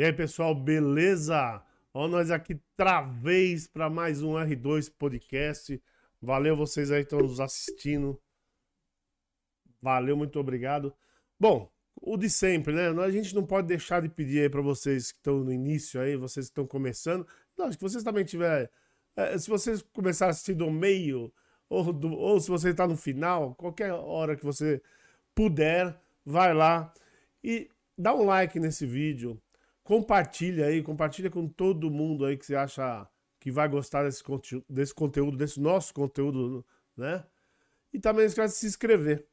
E aí, pessoal, beleza? Ó, nós aqui travês para mais um R2 Podcast. Valeu vocês aí que estão nos assistindo. Valeu, muito obrigado. Bom, o de sempre, né? A gente não pode deixar de pedir aí para vocês que estão no início aí, vocês que estão começando. Lógico que vocês também tiverem. É, se vocês começarem a assistir do meio, ou, do, ou se você está no final, qualquer hora que você puder, vai lá e dá um like nesse vídeo Compartilha aí, compartilha com todo mundo aí que você acha que vai gostar desse, desse conteúdo, desse nosso conteúdo, né? E também esquece de se inscrever.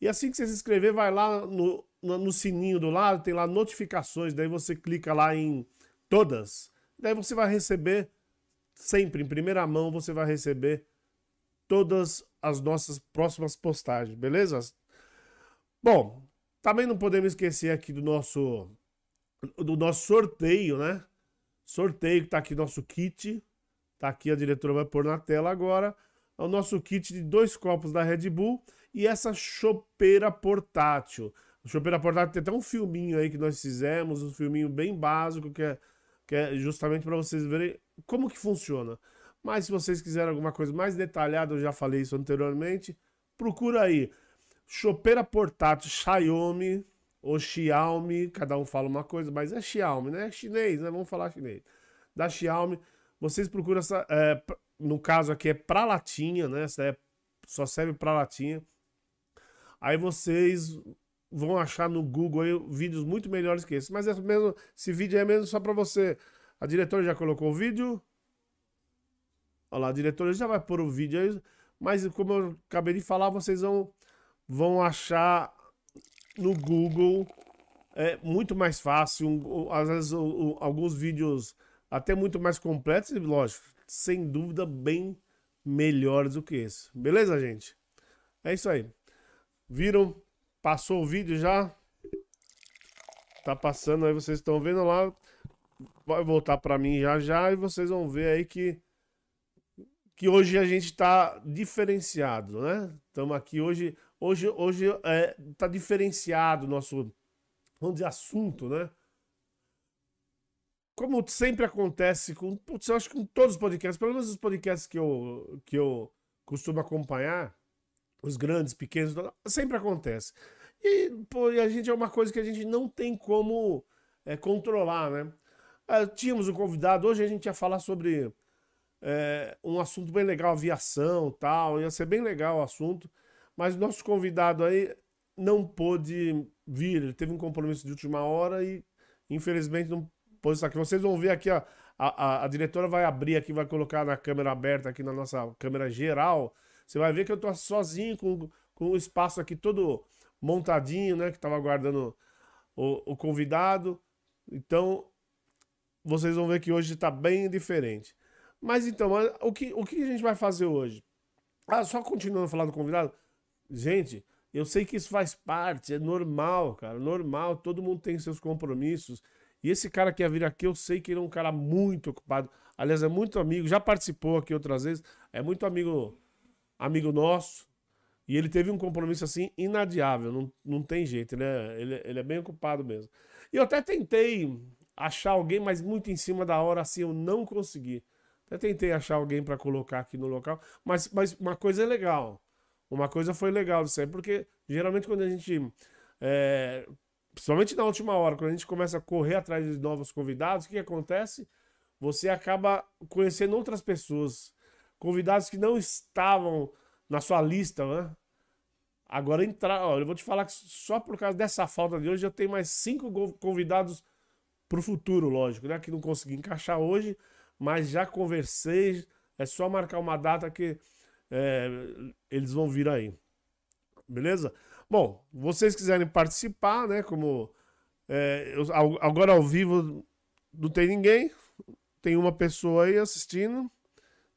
E assim que você se inscrever, vai lá no, no, no, sininho do lado, tem lá notificações, daí você clica lá em todas. Daí você vai receber, sempre, em primeira mão, você vai receber todas as nossas próximas postagens, beleza? Bom, também não podemos esquecer aqui do nosso do nosso sorteio, né? Sorteio que tá aqui nosso kit. Tá aqui, a diretora vai pôr na tela agora. É o nosso kit de dois copos da Red Bull e essa chopeira portátil. A chopeira portátil tem até um filminho aí que nós fizemos, um filminho bem básico que é, que é justamente para vocês verem como que funciona. Mas se vocês quiserem alguma coisa mais detalhada, eu já falei isso anteriormente, procura aí. Chopeira portátil Xiaomi ou Xiaomi, cada um fala uma coisa, mas é Xiaomi, né? É chinês, né? Vamos falar chinês. Da Xiaomi, vocês procuram essa. É, no caso aqui é pra latinha, né? Essa é, só serve pra latinha. Aí vocês vão achar no Google aí, vídeos muito melhores que esse. Mas é mesmo, esse vídeo é mesmo só pra você. A diretora já colocou o vídeo. Olha lá, a diretora já vai pôr o vídeo aí. Mas como eu acabei de falar, vocês vão, vão achar no Google é muito mais fácil. Às vezes alguns vídeos até muito mais completos e, lógico, sem dúvida, bem melhores do que esse. Beleza, gente? É isso aí. Viram? Passou o vídeo já? Tá passando aí, vocês estão vendo lá. Vai voltar para mim já já e vocês vão ver aí que que hoje a gente está diferenciado, né? Estamos aqui hoje Hoje, hoje é, tá diferenciado o nosso, vamos dizer, assunto, né? Como sempre acontece com, putz, eu acho que com todos os podcasts, pelo menos os podcasts que eu, que eu costumo acompanhar, os grandes, pequenos, sempre acontece. E, pô, e a gente é uma coisa que a gente não tem como é, controlar, né? É, tínhamos um convidado, hoje a gente ia falar sobre é, um assunto bem legal, aviação tal, ia ser bem legal o assunto. Mas nosso convidado aí não pôde vir, ele teve um compromisso de última hora e infelizmente não pôde estar aqui. Vocês vão ver aqui, a, a, a diretora vai abrir aqui, vai colocar na câmera aberta aqui na nossa câmera geral. Você vai ver que eu tô sozinho com, com o espaço aqui todo montadinho, né? Que tava aguardando o, o convidado. Então, vocês vão ver que hoje está bem diferente. Mas então, o que, o que a gente vai fazer hoje? Ah, só continuando a falar do convidado. Gente, eu sei que isso faz parte, é normal, cara, normal, todo mundo tem seus compromissos. E esse cara que ia vir aqui, eu sei que ele é um cara muito ocupado. Aliás, é muito amigo, já participou aqui outras vezes, é muito amigo amigo nosso. E ele teve um compromisso assim inadiável, não, não tem jeito, ele é, ele, ele é bem ocupado mesmo. E eu até tentei achar alguém, mas muito em cima da hora assim eu não consegui. Até tentei achar alguém para colocar aqui no local, mas, mas uma coisa é legal. Uma coisa foi legal disso aí, porque geralmente quando a gente. É, principalmente na última hora, quando a gente começa a correr atrás de novos convidados, o que, acontece? Você acaba conhecendo outras pessoas, convidados que não estavam na sua lista, né? Agora entrar, olha, eu vou te falar que só por causa dessa falta de hoje eu tenho mais cinco convidados para o futuro, lógico, né? Que não consegui encaixar hoje, mas já conversei. É só marcar uma data que é, eles vão vir aí. Beleza? Bom, vocês quiserem participar, né? Como é, eu, agora ao vivo não tem ninguém, tem uma pessoa aí assistindo,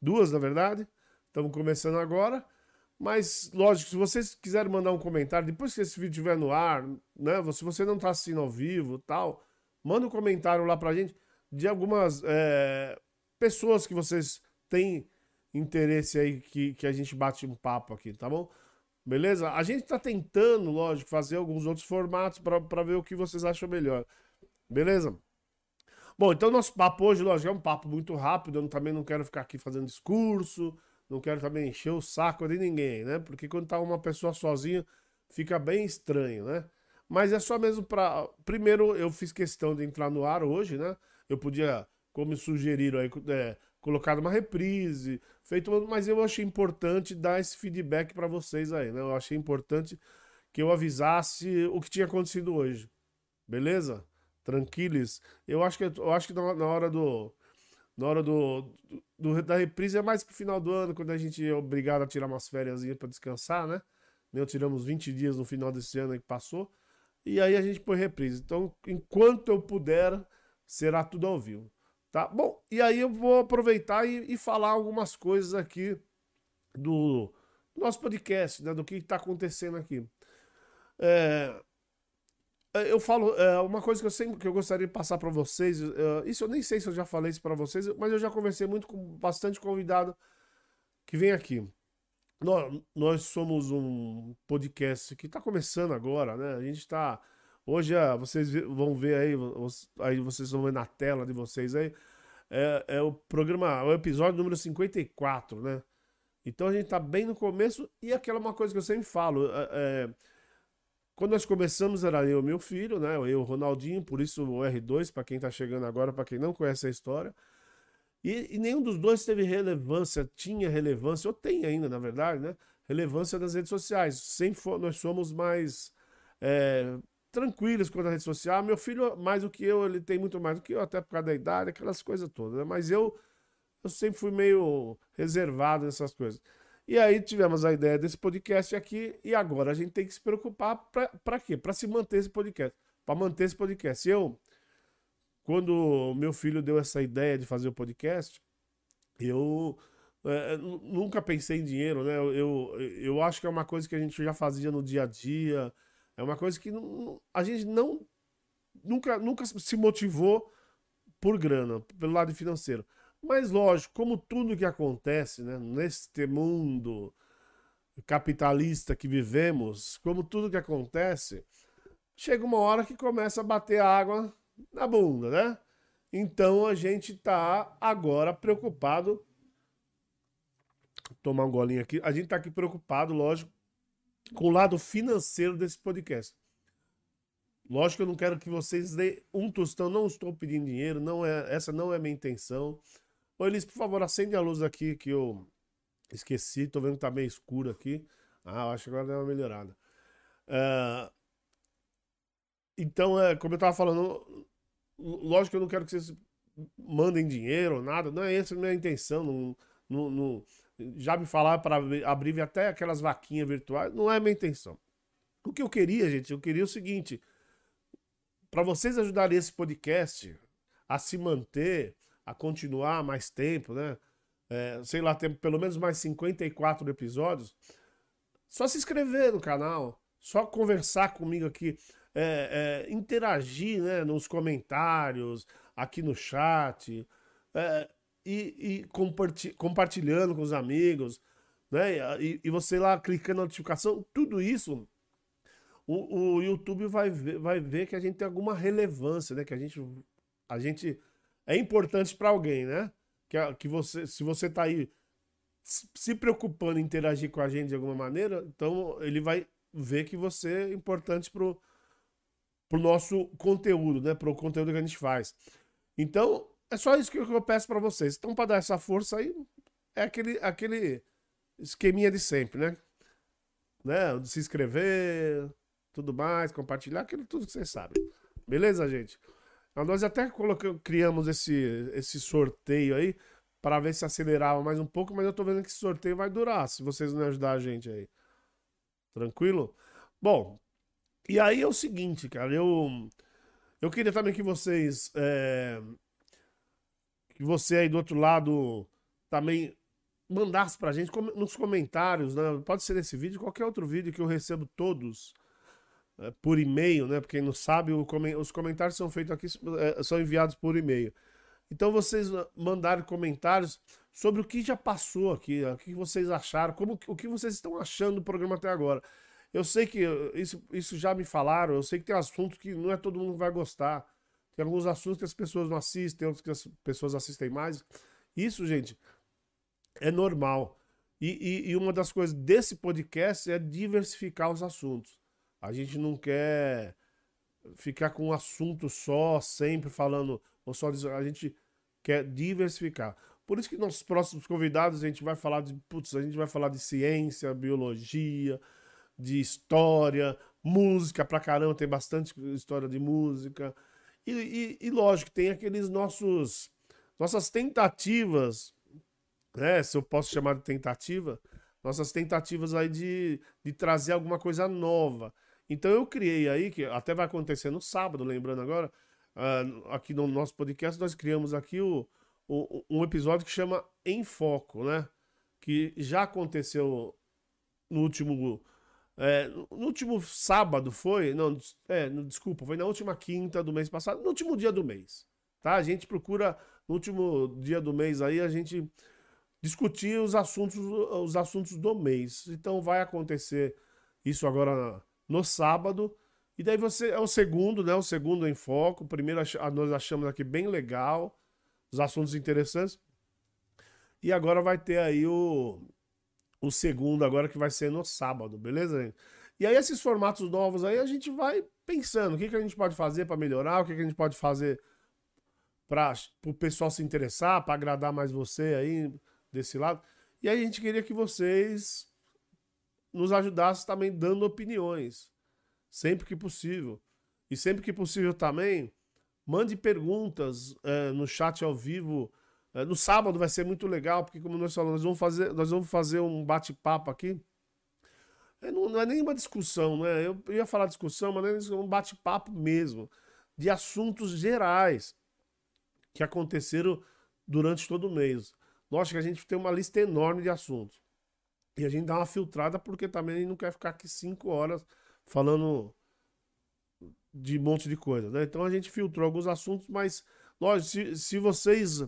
duas na verdade. Estamos começando agora. Mas, lógico, se vocês quiserem mandar um comentário, depois que esse vídeo estiver no ar, né? Se você não está assistindo ao vivo tal, manda um comentário lá pra gente de algumas é, pessoas que vocês têm interesse aí que, que a gente bate um papo aqui, tá bom? Beleza? A gente tá tentando, lógico, fazer alguns outros formatos para ver o que vocês acham melhor. Beleza? Bom, então nosso papo hoje, lógico, é um papo muito rápido. Eu também não quero ficar aqui fazendo discurso, não quero também encher o saco de ninguém, né? Porque quando tá uma pessoa sozinha, fica bem estranho, né? Mas é só mesmo para. Primeiro, eu fiz questão de entrar no ar hoje, né? Eu podia, como sugeriram aí, é, colocar uma reprise, feito, mas eu achei importante dar esse feedback para vocês aí, né? Eu achei importante que eu avisasse o que tinha acontecido hoje. Beleza? tranquilos. Eu acho que, eu acho que na, na hora do. Na hora do, do, da reprise é mais pro final do ano, quando a gente é obrigado a tirar umas férias para descansar, né? Eu tiramos 20 dias no final desse ano que passou. E aí a gente põe reprise. Então, enquanto eu puder, será tudo ao vivo. Tá? Bom, e aí eu vou aproveitar e, e falar algumas coisas aqui do, nosso podcast, né? Do que está acontecendo aqui. É, é, eu falo, é, uma coisa que eu sempre que eu gostaria de passar para vocês, é, isso eu nem sei se eu já falei isso para vocês, mas eu já conversei muito com bastante convidado que vem aqui. Nós, nós somos um podcast que está começando agora, né? A gente está hoje, é, vocês vão ver aí, aí vocês vão ver na tela de vocês aí, é, é o programa, o episódio número 54, né? Então a gente está bem no começo e aquela uma coisa que eu sempre falo, é, é quando nós começamos era eu e meu filho, né? Eu, o Ronaldinho, por isso o R2, para quem está chegando agora, para quem não conhece a história. E, e, nenhum dos dois teve relevância, tinha relevância, ou tem ainda, na verdade, né? Relevância das redes sociais. Sempre nós somos mais é, tranquilos quanto à rede social. Meu filho, mais do que eu, ele tem muito mais do que eu, até por causa da idade, aquelas coisas todas. Né? Mas eu, eu sempre fui meio reservado nessas coisas. E aí tivemos a ideia desse podcast aqui e agora a gente tem que se preocupar para quê? Para se manter esse podcast, para manter esse podcast. Eu, quando meu filho deu essa ideia de fazer o podcast, eu é, nunca pensei em dinheiro, né? Eu, eu, eu, acho que é uma coisa que a gente já fazia no dia a dia, é uma coisa que não, a gente não nunca, nunca se motivou por grana, pelo lado financeiro. Mas lógico, como tudo que acontece né, neste mundo capitalista que vivemos, como tudo que acontece, chega uma hora que começa a bater água na bunda, né? Então a gente tá agora preocupado. tomar um golinho aqui. A gente tá aqui preocupado, lógico, com o lado financeiro desse podcast. Lógico que eu não quero que vocês deem um tostão, não estou pedindo dinheiro, não é, essa não é a minha intenção. Ô Elis, por favor, acende a luz aqui que eu esqueci. Tô vendo que tá meio escuro aqui. Ah, acho que agora deu uma melhorada. Uh, então, é, como eu tava falando, lógico que eu não quero que vocês mandem dinheiro ou nada. Não é essa a minha intenção. Não, não já me falaram para abrir até aquelas vaquinhas virtuais. Não é a minha intenção. O que eu queria, gente, eu queria o seguinte: para vocês ajudarem esse podcast a se manter a continuar mais tempo, né? É, sei lá, tem pelo menos mais 54 episódios. Só se inscrever no canal, só conversar comigo aqui, é, é, interagir né, nos comentários, aqui no chat, é, e, e comparti compartilhando com os amigos, né? E, e, você lá clicando na notificação, tudo isso, o, o YouTube vai ver, vai ver que a gente tem alguma relevância, né? Que a gente, a gente é importante para alguém, né? Que, que você, se você tá aí se preocupando em interagir com a gente de alguma maneira, então ele vai ver que você é importante pro, pro nosso conteúdo, né? Pro conteúdo que a gente faz. Então, é só isso que eu peço para vocês. Então, para dar essa força aí, é aquele, aquele esqueminha de sempre, né? né? Se inscrever, tudo mais, compartilhar, aquilo tudo que vocês sabem. Beleza, gente? Então, nós até colocamos, criamos esse, esse sorteio aí para ver se acelerava mais um pouco, mas eu tô vendo que esse sorteio vai durar, se vocês não ajudar a gente aí. Tranquilo? Bom, e aí é o seguinte, cara, eu eu queria também que vocês é, que você aí do outro lado também mandasse pra gente nos comentários, né? Pode ser nesse vídeo, qualquer outro vídeo que eu recebo todos é, por e-mail, né? Porque não sabe, os comentários são feitos aqui, é, são enviados por e-mail. Então vocês mandarem comentários sobre o que já passou aqui, o que vocês acharam, como, o que vocês estão achando do programa até agora. Eu sei que isso, isso já me falaram, eu sei que tem assuntos que não é todo mundo que vai gostar. Tem alguns assuntos que as pessoas não assistem, outros que as pessoas assistem mais. Isso, gente, é normal. E, e, e uma das coisas desse podcast é diversificar os assuntos. A gente não quer ficar com um assunto só, sempre falando, ou só a gente quer diversificar. Por isso que nos próximos convidados a gente vai falar de, putz, a gente vai falar de ciência, biologia, de história, música pra caramba, tem bastante história de música. E, e, e lógico, tem aqueles nossos nossas tentativas, né, se eu posso chamar de tentativa, nossas tentativas aí de, de trazer alguma coisa nova. Então eu criei aí, que até vai acontecer no sábado, lembrando agora, uh, aqui no nosso podcast, nós criamos aqui o, o, um episódio que chama Em Foco, né? Que já aconteceu no último. É, no último sábado foi. Não, é, no, desculpa, foi na última quinta do mês passado, no último dia do mês. Tá? A gente procura, no último dia do mês aí, a gente discutir os assuntos, os assuntos do mês. Então vai acontecer isso agora no sábado. E daí você é o segundo, né? O segundo em foco. O primeiro nós achamos aqui bem legal, os assuntos interessantes. E agora vai ter aí o, o segundo agora que vai ser no sábado, beleza? E aí esses formatos novos aí a gente vai pensando, o que, que a gente pode fazer para melhorar, o que, que a gente pode fazer para o pessoal se interessar, para agradar mais você aí desse lado. E aí a gente queria que vocês nos ajudassem também dando opiniões sempre que possível. E sempre que possível também, mande perguntas é, no chat ao vivo. É, no sábado vai ser muito legal, porque como nós falamos, nós vamos fazer, nós vamos fazer um bate-papo aqui. É, não, não, é nenhuma discussão, né? Eu, ia falar discussão, mas é um bate-papo mesmo, de assuntos gerais que aconteceram durante todo o mês. Lógico que a gente tem uma lista enorme de assuntos. E a gente dá uma filtrada porque também não quer ficar aqui cinco horas falando de um monte de coisa, né? Então a gente filtrou alguns assuntos, mas lógico, se, se vocês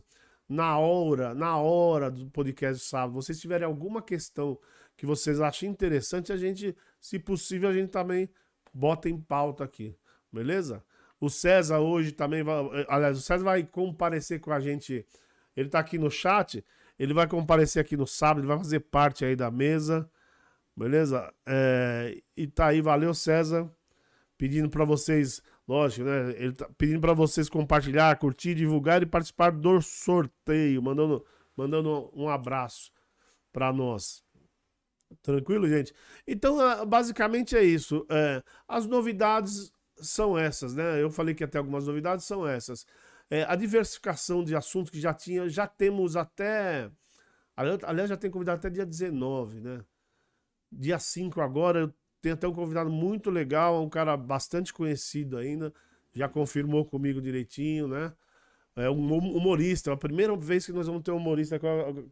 na hora, na hora do podcast sábado, vocês tiverem alguma questão que vocês achem interessante, a gente, se possível, a gente também bota em pauta aqui, beleza? O César hoje também vai, aliás, o César vai comparecer com a gente, ele tá aqui no chat, ele vai comparecer aqui no sábado, ele vai fazer parte aí da mesa, Beleza? É, e tá aí, valeu César. Pedindo para vocês, lógico, né? Ele tá pedindo para vocês compartilhar, curtir, divulgar e participar do sorteio. Mandando, mandando um abraço para nós. Tranquilo, gente? Então, ah, basicamente é isso. É, as novidades são essas, né? Eu falei que até algumas novidades são essas. É, a diversificação de assuntos que já tinha, já temos até. Aliás, já tem convidado até dia 19, né? Dia 5 agora, eu tenho até um convidado muito legal, um cara bastante conhecido ainda, já confirmou comigo direitinho, né? É um humorista, é a primeira vez que nós vamos ter um humorista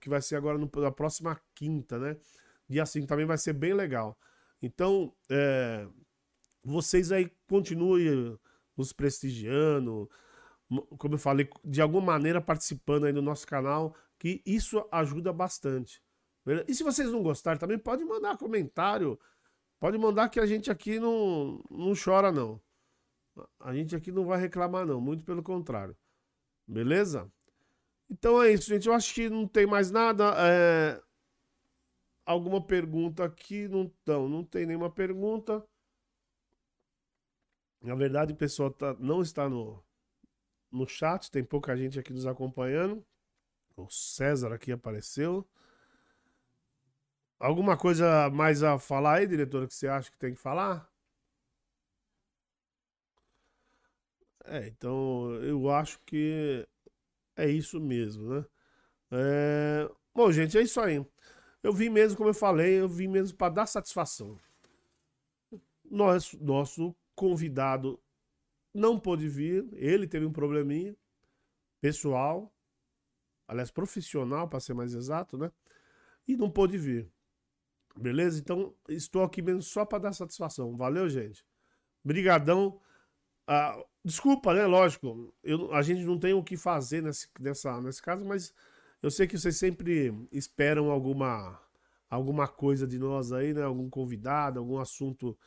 que vai ser agora na próxima quinta, né? Dia 5 também vai ser bem legal. Então, é, vocês aí continuem nos prestigiando, como eu falei, de alguma maneira participando aí do nosso canal, que isso ajuda bastante. E se vocês não gostarem também, pode mandar comentário. Pode mandar que a gente aqui não, não chora, não. A gente aqui não vai reclamar, não. Muito pelo contrário. Beleza? Então é isso, gente. Eu acho que não tem mais nada. É... Alguma pergunta aqui? Não, não, não tem nenhuma pergunta. Na verdade, o pessoal tá, não está no, no chat. Tem pouca gente aqui nos acompanhando. O César aqui apareceu. Alguma coisa mais a falar aí, diretora, que você acha que tem que falar? É, então eu acho que é isso mesmo, né? É... Bom, gente, é isso aí. Eu vim mesmo, como eu falei, eu vim mesmo para dar satisfação. Nosso, nosso convidado não pôde vir, ele teve um probleminha pessoal, aliás, profissional, para ser mais exato, né? E não pôde vir. Beleza? Então, estou aqui mesmo só para dar satisfação. Valeu, gente. Brigadão. Ah, desculpa, né? Lógico, eu, a gente não tem o que fazer nesse, nessa, nesse caso, mas eu sei que vocês sempre esperam alguma, alguma coisa de nós aí, né? Algum convidado, algum assunto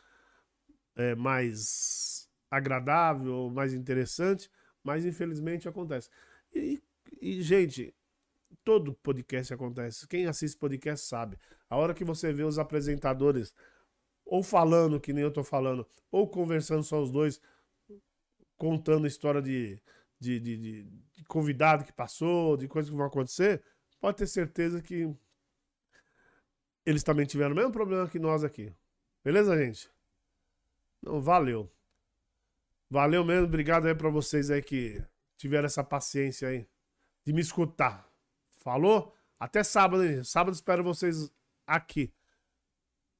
é, mais agradável, mais interessante. mas infelizmente acontece. E, e, gente, todo podcast acontece. Quem assiste podcast sabe. A hora que você vê os apresentadores ou falando, que nem eu tô falando, ou conversando só os dois, contando história de, de, de, de, de convidado que passou, de coisas que vão acontecer, pode ter certeza que eles também tiveram o mesmo problema que nós aqui. Beleza, gente? Não, valeu. Valeu mesmo, obrigado aí pra vocês aí que tiveram essa paciência aí de me escutar. Falou? Até sábado, hein? Sábado espero vocês aqui.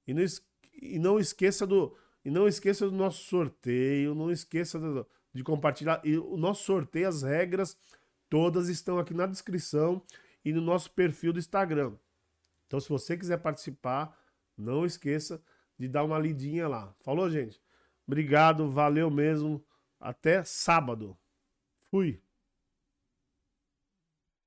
E não, e não esqueça do e não esqueça do nosso sorteio, não esqueça do, de compartilhar. E o nosso sorteio, as regras todas estão aqui na descrição e no nosso perfil do Instagram. Então, se você quiser participar, não esqueça de dar uma lidinha lá. Falou, gente? Obrigado, valeu mesmo. Até sábado. Fui.